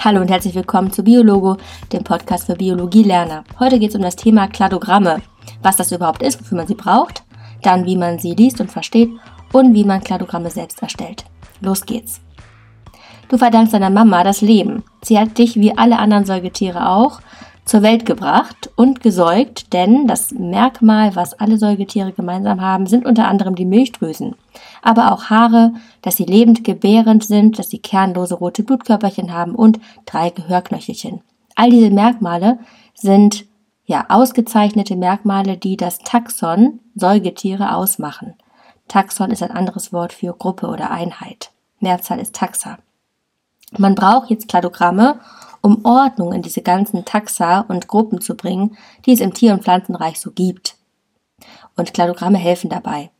Hallo und herzlich willkommen zu Biologo, dem Podcast für Biologielerner. Heute geht es um das Thema Kladogramme, was das überhaupt ist, wofür man sie braucht, dann wie man sie liest und versteht und wie man Kladogramme selbst erstellt. Los geht's. Du verdankst deiner Mama das Leben. Sie hat dich wie alle anderen Säugetiere auch zur Welt gebracht und gesäugt, denn das Merkmal, was alle Säugetiere gemeinsam haben, sind unter anderem die Milchdrüsen, aber auch Haare, dass sie lebend gebärend sind, dass sie kernlose rote Blutkörperchen haben und drei Gehörknöchelchen. All diese Merkmale sind ja ausgezeichnete Merkmale, die das Taxon Säugetiere ausmachen. Taxon ist ein anderes Wort für Gruppe oder Einheit. Mehrzahl ist Taxa. Man braucht jetzt Kladogramme, um Ordnung in diese ganzen Taxa und Gruppen zu bringen, die es im Tier- und Pflanzenreich so gibt. Und Kladogramme helfen dabei.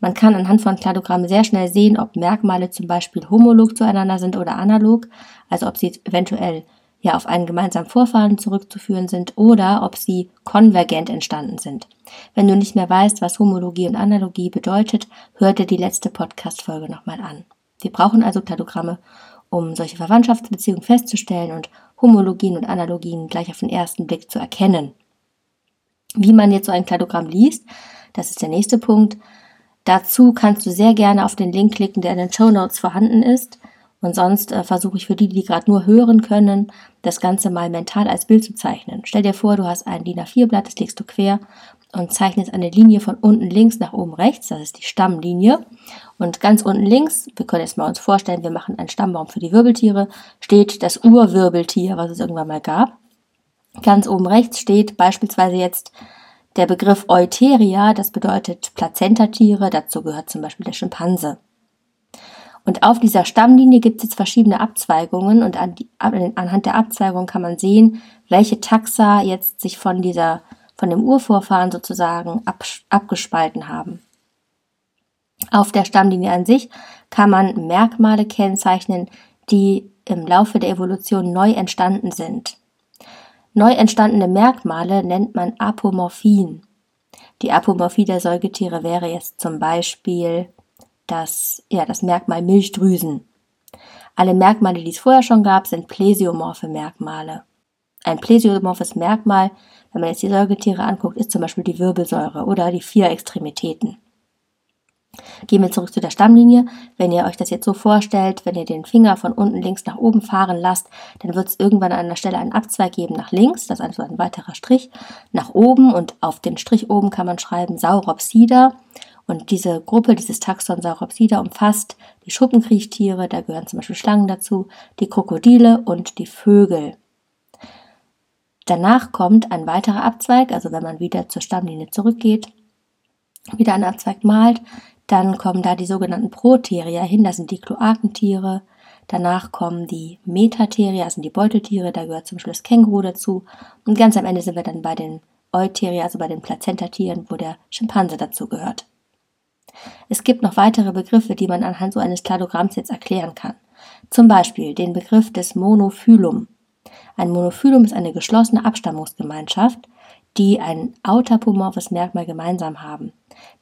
Man kann anhand von Kladogrammen sehr schnell sehen, ob Merkmale zum Beispiel homolog zueinander sind oder analog, also ob sie eventuell ja auf einen gemeinsamen Vorfahren zurückzuführen sind oder ob sie konvergent entstanden sind. Wenn du nicht mehr weißt, was Homologie und Analogie bedeutet, hör dir die letzte Podcast-Folge nochmal an. Wir brauchen also Kladogramme, um solche Verwandtschaftsbeziehungen festzustellen und Homologien und Analogien gleich auf den ersten Blick zu erkennen. Wie man jetzt so ein Kladogramm liest, das ist der nächste Punkt. Dazu kannst du sehr gerne auf den Link klicken, der in den Show Notes vorhanden ist. Und sonst äh, versuche ich für die, die gerade nur hören können, das Ganze mal mental als Bild zu zeichnen. Stell dir vor, du hast ein DIN A4-Blatt, das legst du quer und zeichnest eine Linie von unten links nach oben rechts, das ist die Stammlinie. Und ganz unten links, wir können jetzt mal uns vorstellen, wir machen einen Stammbaum für die Wirbeltiere, steht das Urwirbeltier, was es irgendwann mal gab. Ganz oben rechts steht beispielsweise jetzt der Begriff Euteria, das bedeutet Plazentatiere, dazu gehört zum Beispiel der Schimpanse. Und auf dieser Stammlinie gibt es jetzt verschiedene Abzweigungen und an die, anhand der Abzweigung kann man sehen, welche Taxa jetzt sich von dieser von dem Urvorfahren sozusagen ab, abgespalten haben. Auf der Stammlinie an sich kann man Merkmale kennzeichnen, die im Laufe der Evolution neu entstanden sind. Neu entstandene Merkmale nennt man Apomorphien. Die Apomorphie der Säugetiere wäre jetzt zum Beispiel das, ja, das Merkmal Milchdrüsen. Alle Merkmale, die es vorher schon gab, sind plesiomorphe Merkmale. Ein plesiomorphes Merkmal wenn man jetzt die Säugetiere anguckt, ist zum Beispiel die Wirbelsäure oder die vier Extremitäten. Gehen wir zurück zu der Stammlinie. Wenn ihr euch das jetzt so vorstellt, wenn ihr den Finger von unten links nach oben fahren lasst, dann wird es irgendwann an einer Stelle einen Abzweig geben nach links, das ist also ein weiterer Strich, nach oben und auf den Strich oben kann man schreiben Sauropsida. Und diese Gruppe, dieses Taxon Sauropsida umfasst die Schuppenkriechtiere, da gehören zum Beispiel Schlangen dazu, die Krokodile und die Vögel. Danach kommt ein weiterer Abzweig, also wenn man wieder zur Stammlinie zurückgeht, wieder einen Abzweig malt, dann kommen da die sogenannten Proteria hin, das sind die Kloakentiere. Danach kommen die Metatheria, das sind die Beuteltiere, da gehört zum das Känguru dazu. Und ganz am Ende sind wir dann bei den Euteria, also bei den Plazentatieren, wo der Schimpanse dazu gehört. Es gibt noch weitere Begriffe, die man anhand so eines Kladogramms jetzt erklären kann. Zum Beispiel den Begriff des Monophyllum. Ein Monophyllum ist eine geschlossene Abstammungsgemeinschaft, die ein autapomorphes Merkmal gemeinsam haben.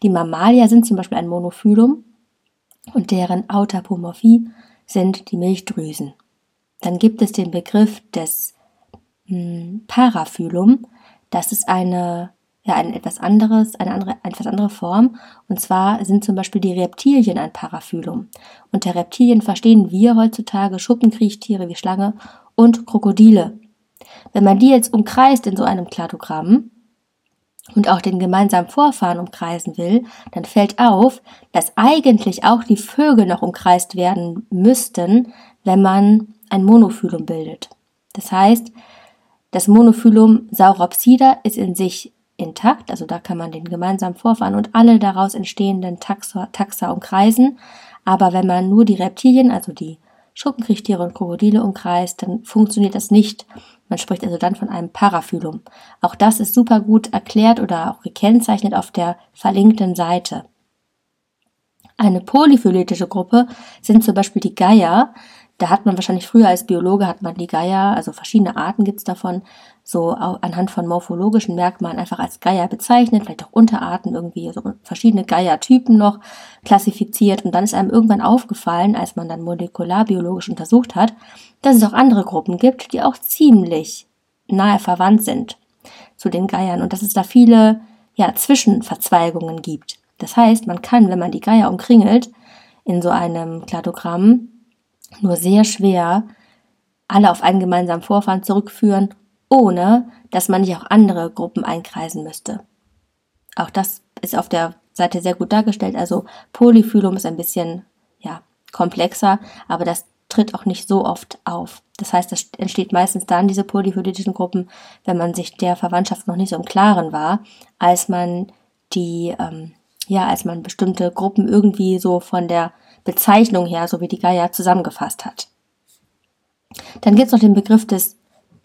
Die Mammalia sind zum Beispiel ein Monophyllum und deren Autapomorphie sind die Milchdrüsen. Dann gibt es den Begriff des hm, Paraphyllum. Das ist eine, ja, ein etwas anderes, eine andere, etwas andere Form. Und zwar sind zum Beispiel die Reptilien ein Paraphyllum. Unter Reptilien verstehen wir heutzutage Schuppenkriechtiere wie Schlange und Krokodile. Wenn man die jetzt umkreist in so einem Kladogramm und auch den gemeinsamen Vorfahren umkreisen will, dann fällt auf, dass eigentlich auch die Vögel noch umkreist werden müssten, wenn man ein Monophyllum bildet. Das heißt, das Monophyllum Sauropsida ist in sich intakt, also da kann man den gemeinsamen Vorfahren und alle daraus entstehenden Taxa, Taxa umkreisen. Aber wenn man nur die Reptilien, also die Schuppenkriechtiere und Krokodile umkreist, dann funktioniert das nicht. Man spricht also dann von einem Paraphyllum. Auch das ist super gut erklärt oder auch gekennzeichnet auf der verlinkten Seite. Eine polyphyletische Gruppe sind zum Beispiel die Geier. Da hat man wahrscheinlich früher als Biologe hat man die Geier, also verschiedene Arten gibt's davon, so anhand von morphologischen Merkmalen einfach als Geier bezeichnet, vielleicht auch Unterarten irgendwie, so verschiedene Geiertypen noch klassifiziert und dann ist einem irgendwann aufgefallen, als man dann molekularbiologisch untersucht hat, dass es auch andere Gruppen gibt, die auch ziemlich nahe verwandt sind zu den Geiern und dass es da viele ja, Zwischenverzweigungen gibt. Das heißt, man kann, wenn man die Geier umkringelt, in so einem Kladogramm nur sehr schwer alle auf einen gemeinsamen Vorfahren zurückführen ohne dass man nicht auch andere Gruppen einkreisen müsste. Auch das ist auf der Seite sehr gut dargestellt. Also Polyphylum ist ein bisschen ja, komplexer, aber das tritt auch nicht so oft auf. Das heißt, das entsteht meistens dann, diese polyphylitischen Gruppen, wenn man sich der Verwandtschaft noch nicht so im Klaren war, als man die, ähm, ja, als man bestimmte Gruppen irgendwie so von der Bezeichnung her, so wie die Gaia zusammengefasst hat. Dann gibt es noch den Begriff des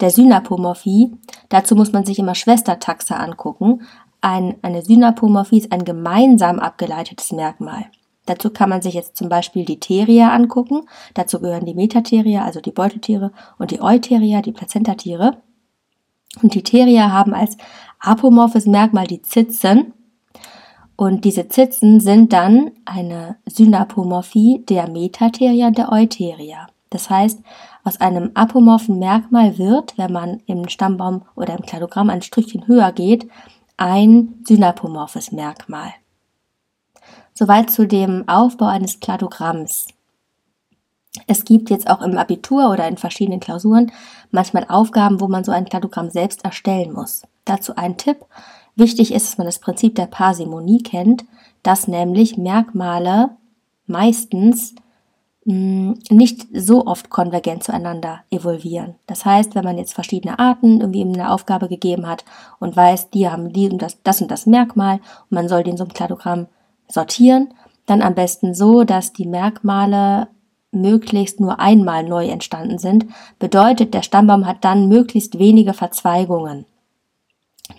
der Synapomorphie. Dazu muss man sich immer Schwestertaxa angucken. Ein, eine Synapomorphie ist ein gemeinsam abgeleitetes Merkmal. Dazu kann man sich jetzt zum Beispiel die Theria angucken. Dazu gehören die Metatheria, also die Beuteltiere, und die Eutheria, die Plazentatiere. Und die Theria haben als apomorphes Merkmal die Zitzen. Und diese Zitzen sind dann eine Synapomorphie der Metatheria und der Eutheria. Das heißt, aus einem apomorphen Merkmal wird, wenn man im Stammbaum oder im Kladogramm ein Stückchen höher geht, ein synapomorphes Merkmal. Soweit zu dem Aufbau eines Kladogramms. Es gibt jetzt auch im Abitur oder in verschiedenen Klausuren manchmal Aufgaben, wo man so ein Kladogramm selbst erstellen muss. Dazu ein Tipp. Wichtig ist, dass man das Prinzip der Parsimonie kennt, dass nämlich Merkmale meistens nicht so oft konvergent zueinander evolvieren. Das heißt, wenn man jetzt verschiedene Arten irgendwie eine Aufgabe gegeben hat und weiß, die haben die und das, das und das Merkmal und man soll den so ein Kladogramm sortieren, dann am besten so, dass die Merkmale möglichst nur einmal neu entstanden sind, bedeutet, der Stammbaum hat dann möglichst wenige Verzweigungen.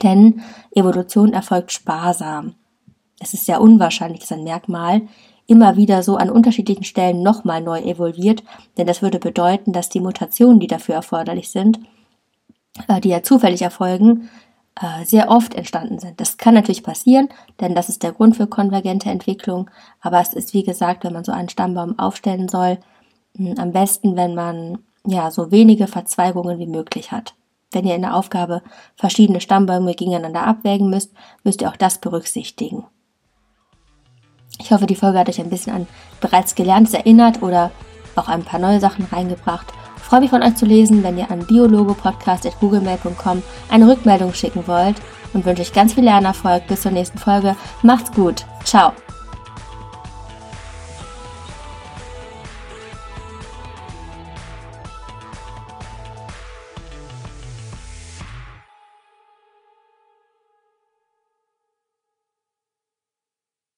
Denn Evolution erfolgt sparsam. Es ist sehr unwahrscheinlich, dass ein Merkmal immer wieder so an unterschiedlichen Stellen nochmal neu evolviert, denn das würde bedeuten, dass die Mutationen, die dafür erforderlich sind, äh, die ja zufällig erfolgen, äh, sehr oft entstanden sind. Das kann natürlich passieren, denn das ist der Grund für konvergente Entwicklung, aber es ist wie gesagt, wenn man so einen Stammbaum aufstellen soll, am besten, wenn man ja so wenige Verzweigungen wie möglich hat. Wenn ihr in der Aufgabe verschiedene Stammbäume gegeneinander abwägen müsst, müsst ihr auch das berücksichtigen. Ich hoffe, die Folge hat euch ein bisschen an bereits Gelerntes erinnert oder auch ein paar neue Sachen reingebracht. Ich freue mich von euch zu lesen, wenn ihr an biologopodcast.googlemail.com eine Rückmeldung schicken wollt und wünsche euch ganz viel Lernerfolg. Bis zur nächsten Folge. Macht's gut. Ciao.